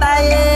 Bye.